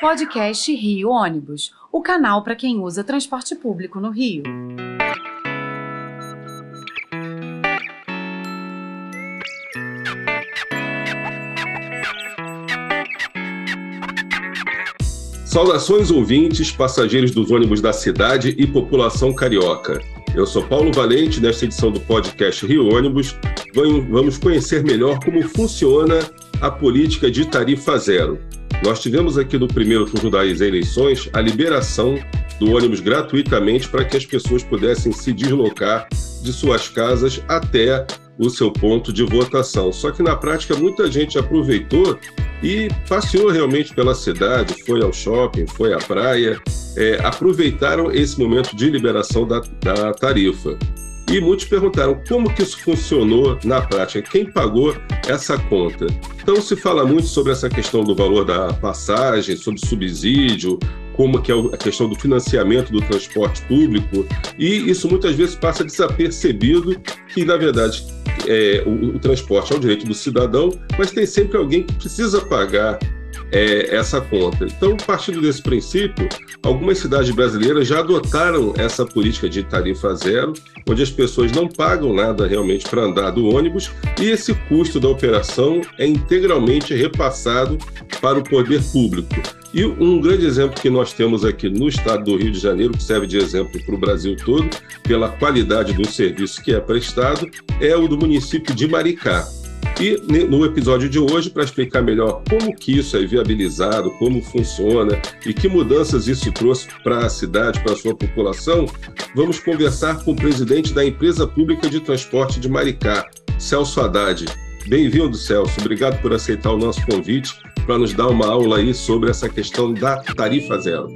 Podcast Rio Ônibus, o canal para quem usa transporte público no Rio. Saudações ouvintes, passageiros dos ônibus da cidade e população carioca. Eu sou Paulo Valente, nesta edição do podcast Rio Ônibus, vamos conhecer melhor como funciona a política de tarifa zero. Nós tivemos aqui no primeiro turno das eleições a liberação do ônibus gratuitamente para que as pessoas pudessem se deslocar de suas casas até o seu ponto de votação. Só que na prática muita gente aproveitou e passeou realmente pela cidade, foi ao shopping, foi à praia, é, aproveitaram esse momento de liberação da, da tarifa. E muitos perguntaram como que isso funcionou na prática, quem pagou essa conta. Então se fala muito sobre essa questão do valor da passagem, sobre subsídio, como que é a questão do financiamento do transporte público, e isso muitas vezes passa desapercebido que, na verdade, é, o, o, transporte é um direito do cidadão, mas tem sempre alguém que precisa pagar é, essa conta. Então, partindo desse princípio, algumas cidades brasileiras já adotaram essa política de tarifa zero, onde as pessoas não pagam nada realmente para andar do ônibus e esse custo da operação é integralmente repassado para o poder público. E um grande exemplo que nós temos aqui no estado do Rio de Janeiro, que serve de exemplo para o Brasil todo, pela qualidade do serviço que é prestado, é o do município de Maricá. E no episódio de hoje, para explicar melhor como que isso é viabilizado, como funciona e que mudanças isso trouxe para a cidade, para a sua população, vamos conversar com o presidente da Empresa Pública de Transporte de Maricá, Celso Haddad. Bem-vindo, Celso. Obrigado por aceitar o nosso convite para nos dar uma aula aí sobre essa questão da tarifa zero.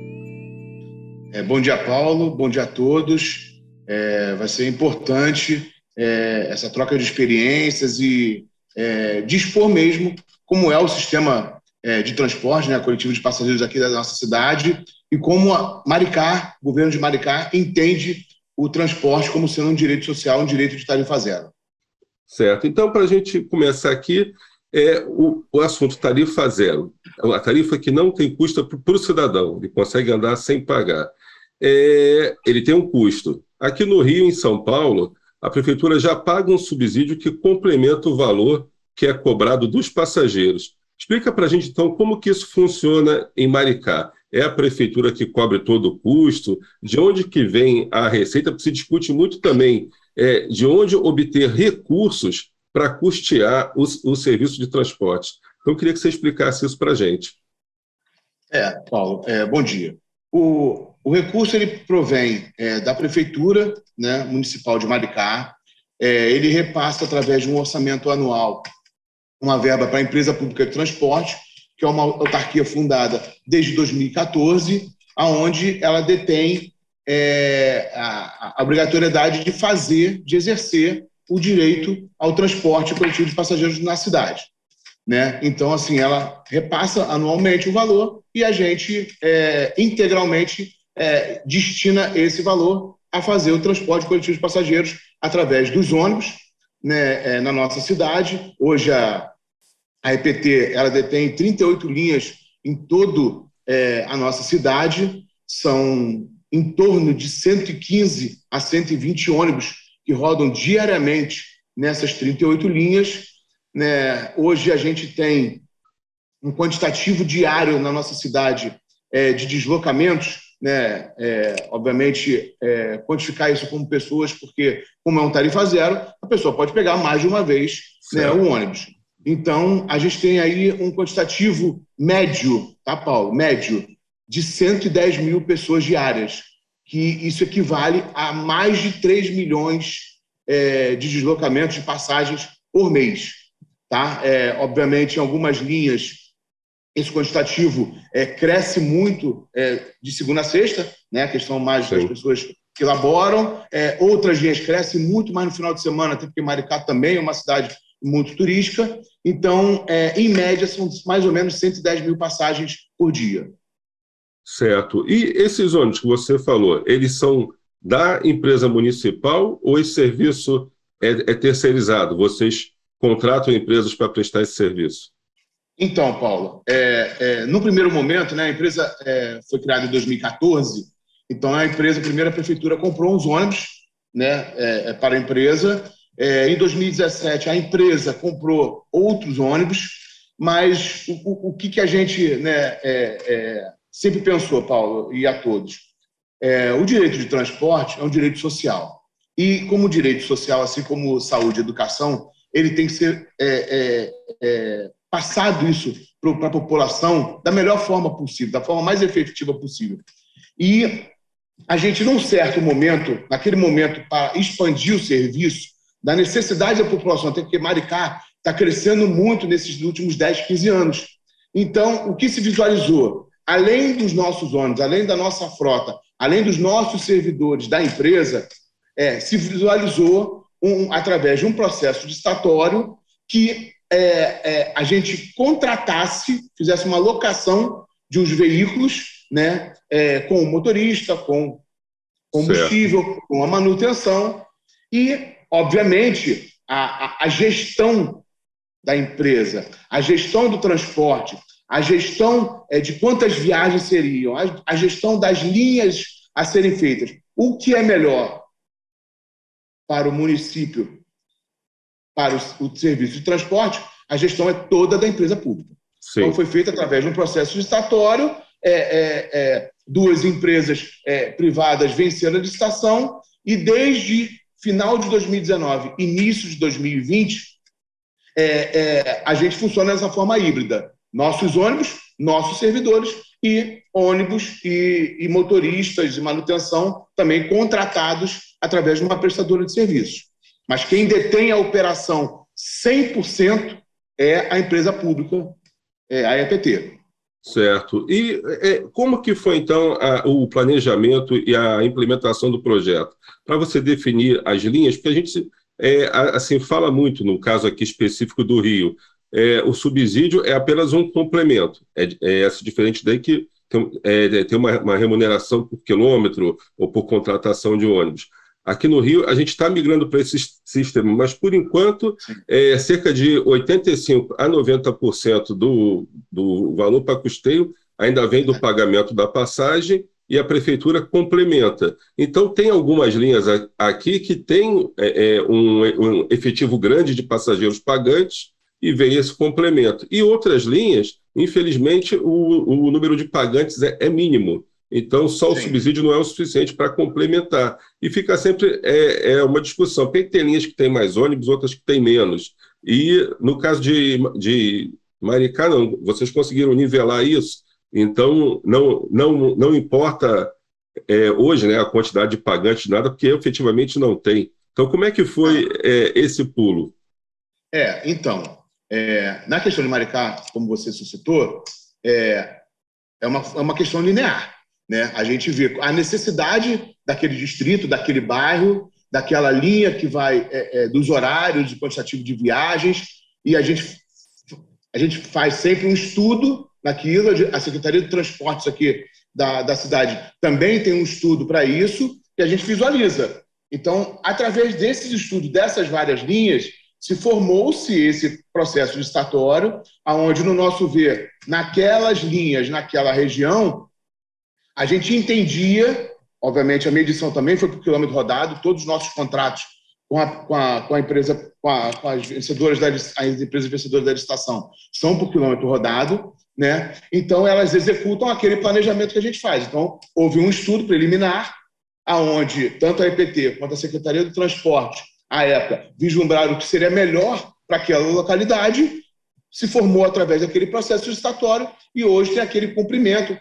É, bom dia, Paulo. Bom dia a todos. É, vai ser importante é, essa troca de experiências e é, dispor mesmo como é o sistema é, de transporte, né, coletivo de passageiros aqui da nossa cidade e como Maricá, o governo de Maricá, entende o transporte como sendo um direito social, um direito de tarifa zero. Certo. Então, para a gente começar aqui, é o, o assunto tarifa zero. A tarifa que não tem custo para o cidadão, ele consegue andar sem pagar. É, ele tem um custo. Aqui no Rio, em São Paulo, a prefeitura já paga um subsídio que complementa o valor que é cobrado dos passageiros. Explica para a gente, então, como que isso funciona em Maricá. É a prefeitura que cobre todo o custo? De onde que vem a receita? Porque se discute muito também é, de onde obter recursos para custear o, o serviço de transporte. Então, eu queria que você explicasse isso para a gente. É, Paulo, é, bom dia. O, o recurso ele provém é, da Prefeitura né, Municipal de Maricá, é, ele repassa através de um orçamento anual uma verba para a Empresa Pública de Transporte, que é uma autarquia fundada desde 2014, aonde ela detém é, a, a obrigatoriedade de fazer, de exercer o direito ao transporte coletivo de passageiros na cidade. Né? Então, assim, ela repassa anualmente o valor e a gente é, integralmente é, destina esse valor a fazer o transporte coletivo de passageiros através dos ônibus né, é, na nossa cidade. Hoje a, a EPT ela detém 38 linhas em todo é, a nossa cidade, são em torno de 115 a 120 ônibus que rodam diariamente nessas 38 linhas. Né? Hoje a gente tem um quantitativo diário na nossa cidade é, de deslocamentos, né? É, obviamente, é, quantificar isso como pessoas, porque, como é um tarifa zero, a pessoa pode pegar mais de uma vez né, o ônibus. Então, a gente tem aí um quantitativo médio, tá, Paulo? Médio, de 110 mil pessoas diárias que isso equivale a mais de 3 milhões é, de deslocamentos, de passagens por mês. Tá? É, obviamente, em algumas linhas, esse quantitativo é, cresce muito é, de segunda a sexta, né? a questão mais Sim. das pessoas que laboram. É, outras linhas crescem muito mais no final de semana, até porque Maricá também é uma cidade muito turística. Então, é, em média, são mais ou menos 110 mil passagens por dia. Certo. E esses ônibus que você falou, eles são da empresa municipal ou esse serviço é, é terceirizado? Vocês contratam empresas para prestar esse serviço? Então, Paulo, é, é, no primeiro momento, né, a empresa é, foi criada em 2014, então a empresa, a primeira prefeitura comprou uns ônibus né, é, é, para a empresa. É, em 2017, a empresa comprou outros ônibus, mas o, o, o que, que a gente né, sempre pensou, Paulo, e a todos? o direito de transporte é um direito social. E como direito social, assim como saúde e educação, ele tem que ser passado isso para a população da melhor forma possível, da forma mais efetiva possível. E a gente, num certo momento, naquele momento, para expandir o serviço, da necessidade da população, até porque Maricá está crescendo muito nesses últimos 10, 15 anos. Então, o que se visualizou? Além dos nossos ônibus, além da nossa frota, além dos nossos servidores da empresa, é, se visualizou, um, através de um processo licitatório, que é, é, a gente contratasse, fizesse uma locação de uns veículos, né, é, com o motorista, com combustível, certo. com a manutenção e, obviamente, a, a, a gestão da empresa, a gestão do transporte, a gestão é, de quantas viagens seriam, a, a gestão das linhas a serem feitas. O que é melhor para o município para o, o serviço de transporte, a gestão é toda da empresa pública. Sim. Então, foi feita através de um processo licitatório, é, é, é, duas empresas é, privadas venceram a licitação, e desde final de 2019, início de 2020, é, é, a gente funciona dessa forma híbrida. Nossos ônibus, nossos servidores e ônibus e, e motoristas de manutenção também contratados através de uma prestadora de serviços. Mas quem detém a operação 100% é a empresa pública, é a EPT. Certo. E é, como que foi, então, a, o planejamento e a implementação do projeto? Para você definir as linhas, porque a gente é, assim fala muito, no caso aqui específico do Rio, é, o subsídio é apenas um complemento. É, é essa diferente daí que tem, é, tem uma, uma remuneração por quilômetro ou por contratação de ônibus. Aqui no Rio, a gente está migrando para esse sistema, mas por enquanto, é, cerca de 85% a 90% do, do valor para custeio ainda vem do pagamento da passagem e a prefeitura complementa. Então, tem algumas linhas aqui que têm é, é, um, um efetivo grande de passageiros pagantes e vem esse complemento. E outras linhas, infelizmente, o, o número de pagantes é, é mínimo. Então, só Sim. o subsídio não é o suficiente para complementar. E fica sempre é, é uma discussão. Porque tem linhas que têm mais ônibus, outras que têm menos. E no caso de, de Maricá, não, vocês conseguiram nivelar isso. Então, não, não, não importa é, hoje né, a quantidade de pagantes, nada, porque efetivamente não tem. Então, como é que foi é, esse pulo? É, então, é, na questão de Maricá, como você suscitou, é, é, uma, é uma questão linear. Né? A gente vê a necessidade daquele distrito, daquele bairro, daquela linha que vai é, é, dos horários de quantitativo de viagens, e a gente, a gente faz sempre um estudo naquilo. A Secretaria de Transportes aqui da, da cidade também tem um estudo para isso, e a gente visualiza. Então, através desses estudos, dessas várias linhas, se formou-se esse processo licitatório, aonde, no nosso ver, naquelas linhas, naquela região, a gente entendia, obviamente a medição também foi por quilômetro rodado, todos os nossos contratos com a, com a, com a empresa, com, a, com, as vencedoras da as empresas vencedoras da licitação são por quilômetro rodado, né? Então elas executam aquele planejamento que a gente faz. Então houve um estudo preliminar aonde tanto a EPT quanto a Secretaria do Transporte, à época, vislumbraram o que seria melhor para aquela localidade, se formou através daquele processo licitatório e hoje tem aquele cumprimento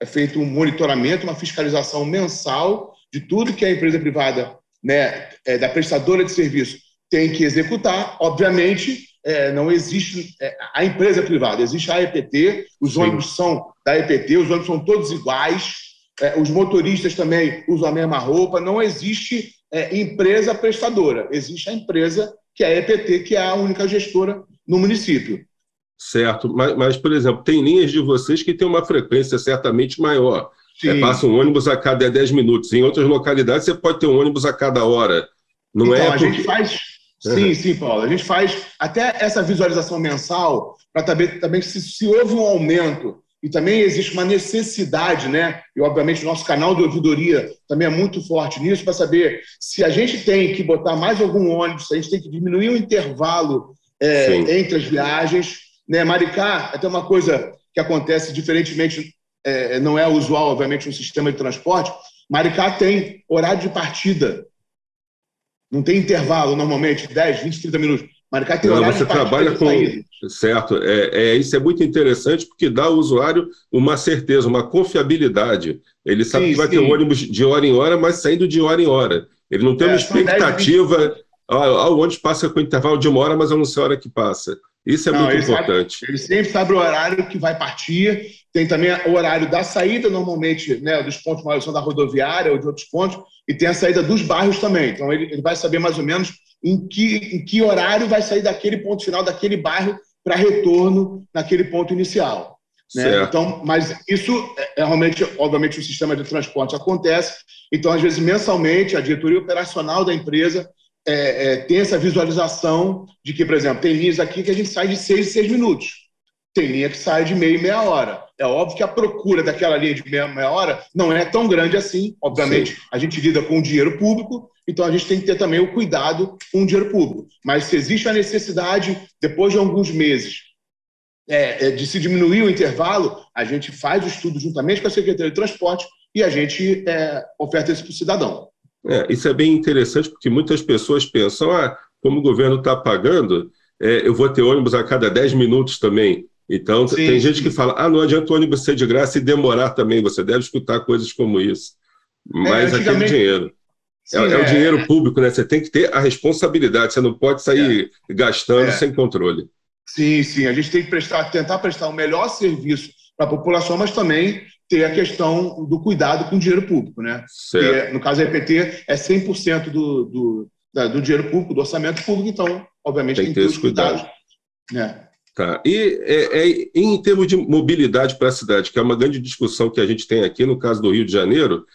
é feito um monitoramento, uma fiscalização mensal de tudo que a empresa privada, né, é, da prestadora de serviço, tem que executar. Obviamente, é, não existe é, a empresa privada, existe a EPT, os Sim. ônibus são da EPT, os ônibus são todos iguais, é, os motoristas também usam a mesma roupa, não existe é, empresa prestadora, existe a empresa que é a EPT, que é a única gestora no município. Certo, mas, mas, por exemplo, tem linhas de vocês que têm uma frequência certamente maior. É, passa um ônibus a cada 10 minutos. Em outras localidades, você pode ter um ônibus a cada hora. Não então, é a, gente faz, Sim, sim, Paulo. A gente faz até essa visualização mensal para também, também se, se houve um aumento e também existe uma necessidade, né? E obviamente o nosso canal de ouvidoria também é muito forte nisso para saber se a gente tem que botar mais algum ônibus, se a gente tem que diminuir o intervalo é, entre as viagens, né? Maricá, até uma coisa que acontece diferentemente, é, não é usual, obviamente, no sistema de transporte. Maricá tem horário de partida. Não tem intervalo, normalmente, 10, 20, 30 minutos. Maricá tem Não, você trabalha com. Certo. É, é, isso é muito interessante porque dá ao usuário uma certeza, uma confiabilidade. Ele sabe sim, que vai sim. ter um ônibus de hora em hora, mas saindo de hora em hora. Ele não tem é, uma expectativa. Ah, o ônibus passa com intervalo de uma hora, mas eu não sei a hora que passa. Isso é não, muito ele importante. Sabe, ele sempre sabe o horário que vai partir. Tem também o horário da saída, normalmente, né, dos pontos maiores são da rodoviária ou de outros pontos, e tem a saída dos bairros também. Então, ele, ele vai saber mais ou menos em que, em que horário vai sair daquele ponto final, daquele bairro, para retorno naquele ponto inicial. Né? Então, mas isso é, é realmente, obviamente, o sistema de transporte acontece. Então, às vezes, mensalmente, a diretoria operacional da empresa é, é, tem essa visualização de que, por exemplo, tem linhas aqui que a gente sai de seis em seis minutos. Tem linha que sai de meia e meia hora. É óbvio que a procura daquela linha de meia, meia hora não é tão grande assim. Obviamente, Sim. a gente lida com o dinheiro público, então a gente tem que ter também o cuidado com o dinheiro público. Mas se existe a necessidade, depois de alguns meses, é, é, de se diminuir o intervalo, a gente faz o estudo juntamente com a Secretaria de Transporte e a gente é, oferta isso para o cidadão. É, isso é bem interessante, porque muitas pessoas pensam, ah, como o governo está pagando, é, eu vou ter ônibus a cada 10 minutos também. Então, sim, tem gente sim. que fala, ah, não adianta o ônibus ser de graça e demorar também, você deve escutar coisas como isso. Mas é, aquele dinheiro. Sim, é, é, o é. dinheiro público, né? Você tem que ter a responsabilidade, você não pode sair é. gastando é. sem controle. Sim, sim. A gente tem que prestar, tentar prestar o melhor serviço para a população, mas também ter a questão do cuidado com o dinheiro público, né? Certo. no caso da EPT, é 100% do, do, do dinheiro público, do orçamento público, então, obviamente, tem, que ter esse cuidado. Né? Tá. E é, é, em termos de mobilidade para a cidade, que é uma grande discussão que a gente tem aqui, no caso do Rio de Janeiro,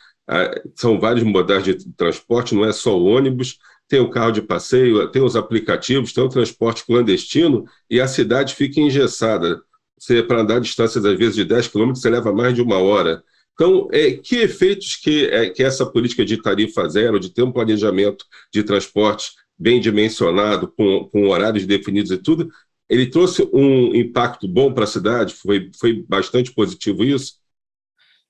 são vários modais de transporte, não é só o ônibus, tem o carro de passeio, tem os aplicativos, tem o transporte clandestino e a cidade fica engessada. Você, para andar distâncias, às vezes, de 10 quilômetros, você leva mais de uma hora. Então, é, que efeitos que, é, que essa política de tarifa zero, de ter um planejamento de transporte bem dimensionado, com, com horários definidos e tudo, ele trouxe um impacto bom para a cidade? Foi, foi bastante positivo isso?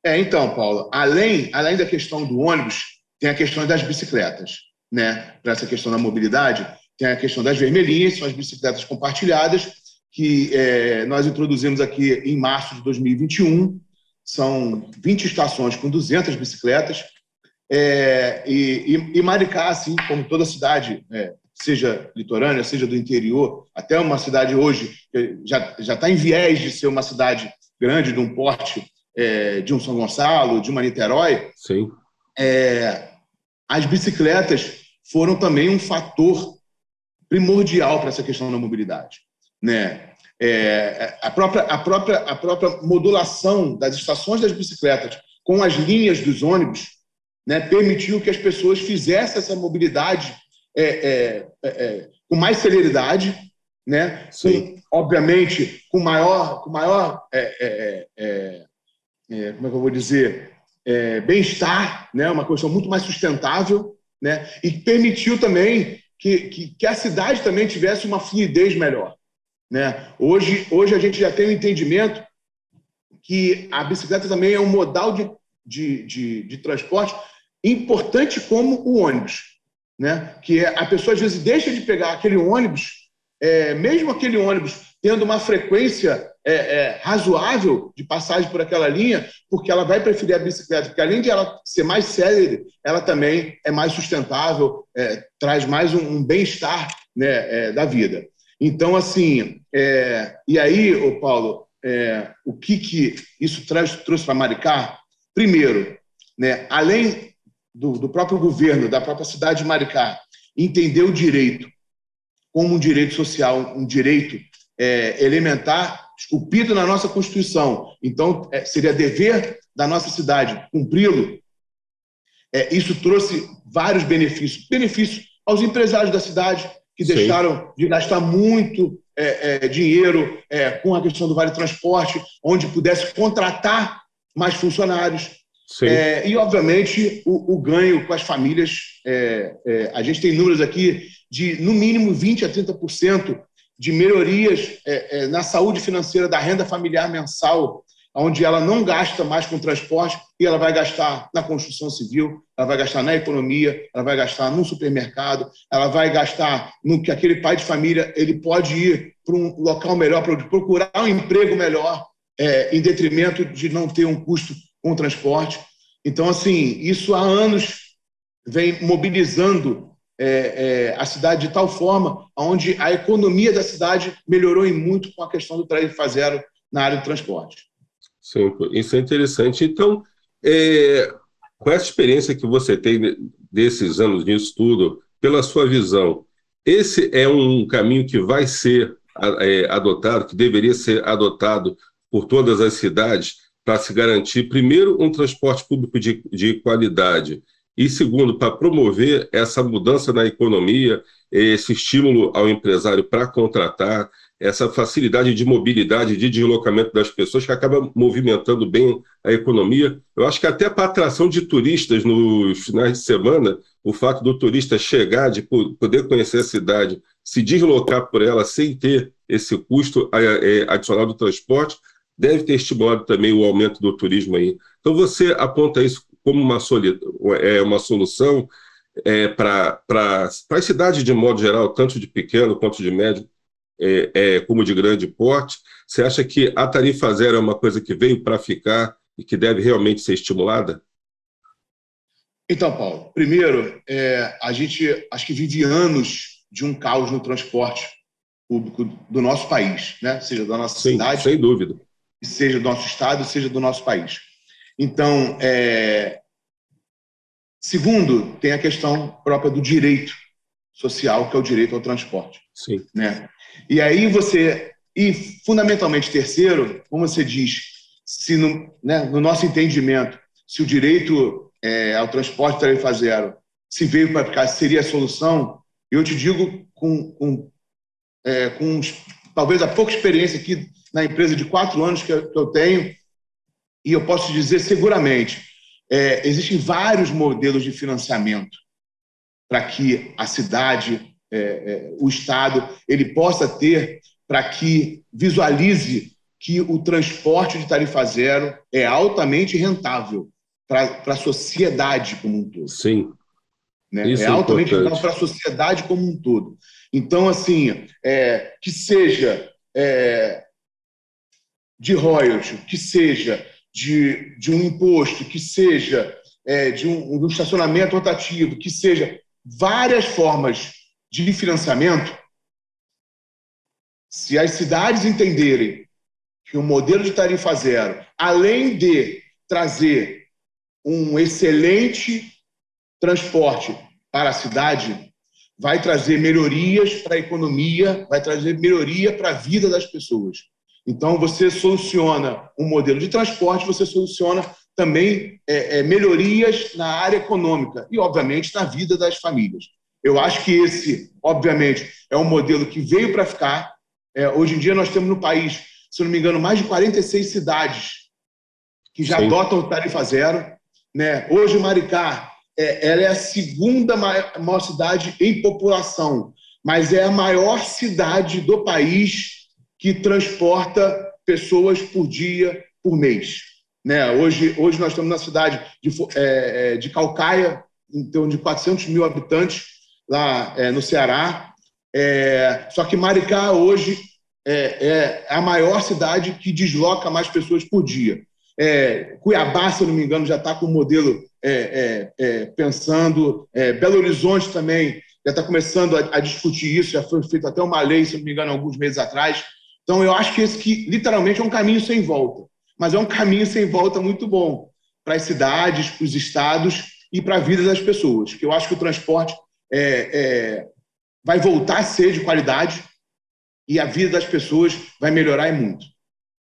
É, então, Paulo, além, além da questão do ônibus, tem a questão das bicicletas. Né? Para essa questão da mobilidade, tem a questão das vermelhinhas, são as bicicletas compartilhadas, que é, nós introduzimos aqui em março de 2021. São 20 estações com 200 bicicletas. É, e, e, Maricá, assim como toda cidade é, seja litorânea, seja do interior, até uma cidade hoje que já já está em viés de ser uma cidade grande, de um porte é, de um São Gonçalo, de uma Niterói. Sim. É, as bicicletas foram também um fator primordial para essa questão da mobilidade, né? É, a própria a própria a própria modulação das estações das bicicletas com as linhas dos ônibus, né, permitiu que as pessoas fizessem essa mobilidade é, é, é, é, com mais celeridade, né? Com, obviamente, com maior, com maior é, como é que eu vou dizer, bem-estar, né? Uma questão muito mais sustentável, né? E permitiu também que, que, que, a cidade também tivesse uma fluidez melhor, né? Hoje, hoje a gente já tem o um entendimento que a bicicleta também é um modal de, de, de, de transporte importante como o ônibus né? que é, a pessoa às vezes deixa de pegar aquele ônibus, é, mesmo aquele ônibus tendo uma frequência é, é, razoável de passagem por aquela linha, porque ela vai preferir a bicicleta, porque além de ela ser mais célere, ela também é mais sustentável, é, traz mais um, um bem-estar né, é, da vida. Então, assim, e aí, ô Paulo, o que, que isso traz, trouxe para Maricá? Primeiro, né, além do, do próprio governo, da própria cidade de Maricá, entender o direito como um direito social, um direito é, elementar, esculpido na nossa Constituição. Então, é, seria dever da nossa cidade cumpri-lo. É, isso trouxe vários benefícios. Benefícios aos empresários da cidade, que Sim. deixaram de gastar muito é, é, dinheiro é, com a questão do Vale Transporte, onde pudesse contratar mais funcionários. É, e, obviamente, o, o, ganho com as famílias. É, é, a gente tem números aqui de, no mínimo, 20% a 30% de melhorias na saúde financeira da renda familiar mensal onde ela não gasta mais com transporte e ela vai gastar na construção civil, ela vai gastar na economia, ela vai gastar no supermercado, ela vai gastar no que aquele pai de família ele pode ir para um local melhor, para procurar um emprego melhor, é, em detrimento de não ter um custo com transporte. Então, assim, isso há anos vem mobilizando é, é, a cidade de tal forma onde a economia da cidade melhorou em muito com a questão do tarifa zero na área do transporte. Sim, isso é interessante. Então, é, com essa experiência que você tem desses anos nisso tudo, pela sua visão, esse é um caminho que vai ser é, adotado, que deveria ser adotado por todas as cidades para se garantir, primeiro, um transporte público de, de qualidade e, segundo, para promover essa mudança na economia, esse estímulo ao empresário para contratar, essa facilidade de mobilidade, de deslocamento das pessoas, que acaba movimentando bem a economia. Eu acho que até para atração de turistas nos finais de semana, o fato do turista chegar, de poder conhecer a cidade, se deslocar por ela sem ter esse custo é, adicional do transporte, deve ter estimulado também o aumento do turismo aí. Então você aponta isso como uma, é, uma solução é, para as cidades de modo geral, tanto de pequeno quanto de médio, é, é, como de grande porte? Você acha que a tarifa zero é uma coisa que veio para ficar e que deve realmente ser estimulada? Então, Paulo, primeiro, é, a gente acho que vive anos de um caos no transporte público do nosso país, né? seja da nossa Sim, cidade, sem dúvida, seja do nosso estado, seja do nosso país. Então, é... segundo, tem a questão própria do direito social, que é o direito ao transporte. Sim. Né? E aí você. E, fundamentalmente, terceiro, como você diz, se no, né, no nosso entendimento, se o direito é, ao transporte tarifa zero se veio para ficar, seria a solução, eu te digo com, com, é, com talvez a pouca experiência aqui na empresa de quatro anos que eu, que eu tenho, e eu posso dizer seguramente, é, existem vários modelos de financiamento para que a cidade é, é, o Estado ele possa ter para que visualize que o transporte de tarifa zero é altamente rentável para a sociedade como um todo. Sim. Né? Isso é, é altamente rentável para a sociedade como um todo. Então, assim, é, que seja é, de royalty, que seja de, de um imposto, que seja é, de, um, de um estacionamento rotativo, que seja várias formas de financiamento, se as cidades entenderem que o modelo de tarifa zero, além de trazer um excelente transporte para a cidade, vai trazer melhorias para a economia, vai trazer melhoria para a vida das pessoas. Então, você soluciona um modelo de transporte, você soluciona também é, é, melhorias na área econômica e, obviamente, na vida das famílias. Eu acho que esse, obviamente, é um modelo que veio para ficar. É, hoje em dia, nós temos no país, se não me engano, mais de 46 cidades que já Sim. adotam tarifa zero. Né? Hoje, Maricá é, ela é a segunda maior, maior cidade em população, mas é a maior cidade do país que transporta pessoas por dia, por mês. Né? Hoje, hoje nós estamos na cidade de, é, é de Calcaia, torno de 400 mil habitantes, lá é, no Ceará. É, só que Maricá hoje é, é, a maior cidade que desloca mais pessoas por dia. É, Cuiabá, se eu não me engano, já está com o modelo é, pensando. Belo Horizonte também já está começando a, a, discutir isso, já foi feita até uma lei, se não me engano, alguns meses atrás. Então, eu acho que esse que literalmente é um caminho sem volta, mas é um caminho sem volta muito bom para as cidades, para os estados e para a vida das pessoas, que eu acho que o transporte é, é, vai voltar a ser de qualidade e a vida das pessoas vai melhorar e muito.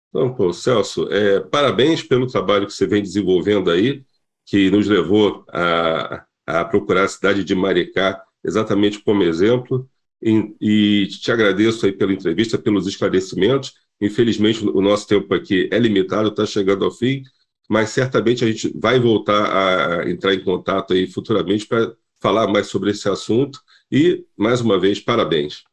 Então, pô, Celso, é, parabéns pelo trabalho que você vem desenvolvendo aí, que nos levou a, a procurar a cidade de Maricá exatamente como exemplo. e, e te agradeço aí pela entrevista, pelos esclarecimentos. Infelizmente, o nosso tempo aqui é limitado, está chegando ao fim, mas certamente a gente vai voltar a entrar em contato aí futuramente para falar mais sobre esse assunto. E, mais uma vez, parabéns.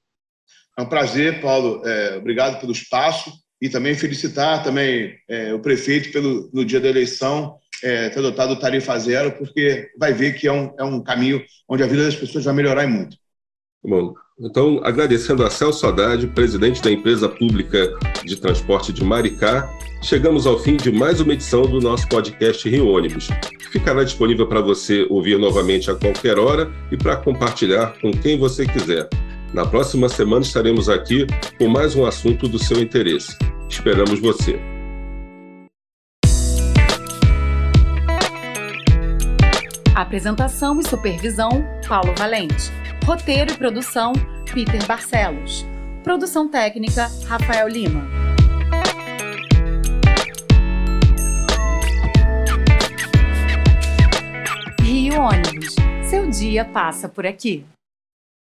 É um prazer, Paulo. É, obrigado pelo espaço e também felicitar também é, o prefeito pelo no dia da eleição é, ter adotado tarifa zero, porque vai ver que é um, é um caminho onde a vida das pessoas vai melhorar e muito. Bom, então, agradecendo a Celso Haddad, presidente da empresa pública de transporte de Maricá, chegamos ao fim de mais uma edição do nosso podcast Rio Ônibus, que ficará disponível para você ouvir novamente a qualquer hora e para compartilhar com quem você quiser. Na próxima semana estaremos aqui com mais um assunto do seu interesse. Esperamos você. Apresentação e supervisão: Paulo Valente. Roteiro e produção: Peter Barcelos. Produção técnica: Rafael Lima. Rio Ônibus. Seu dia passa por aqui.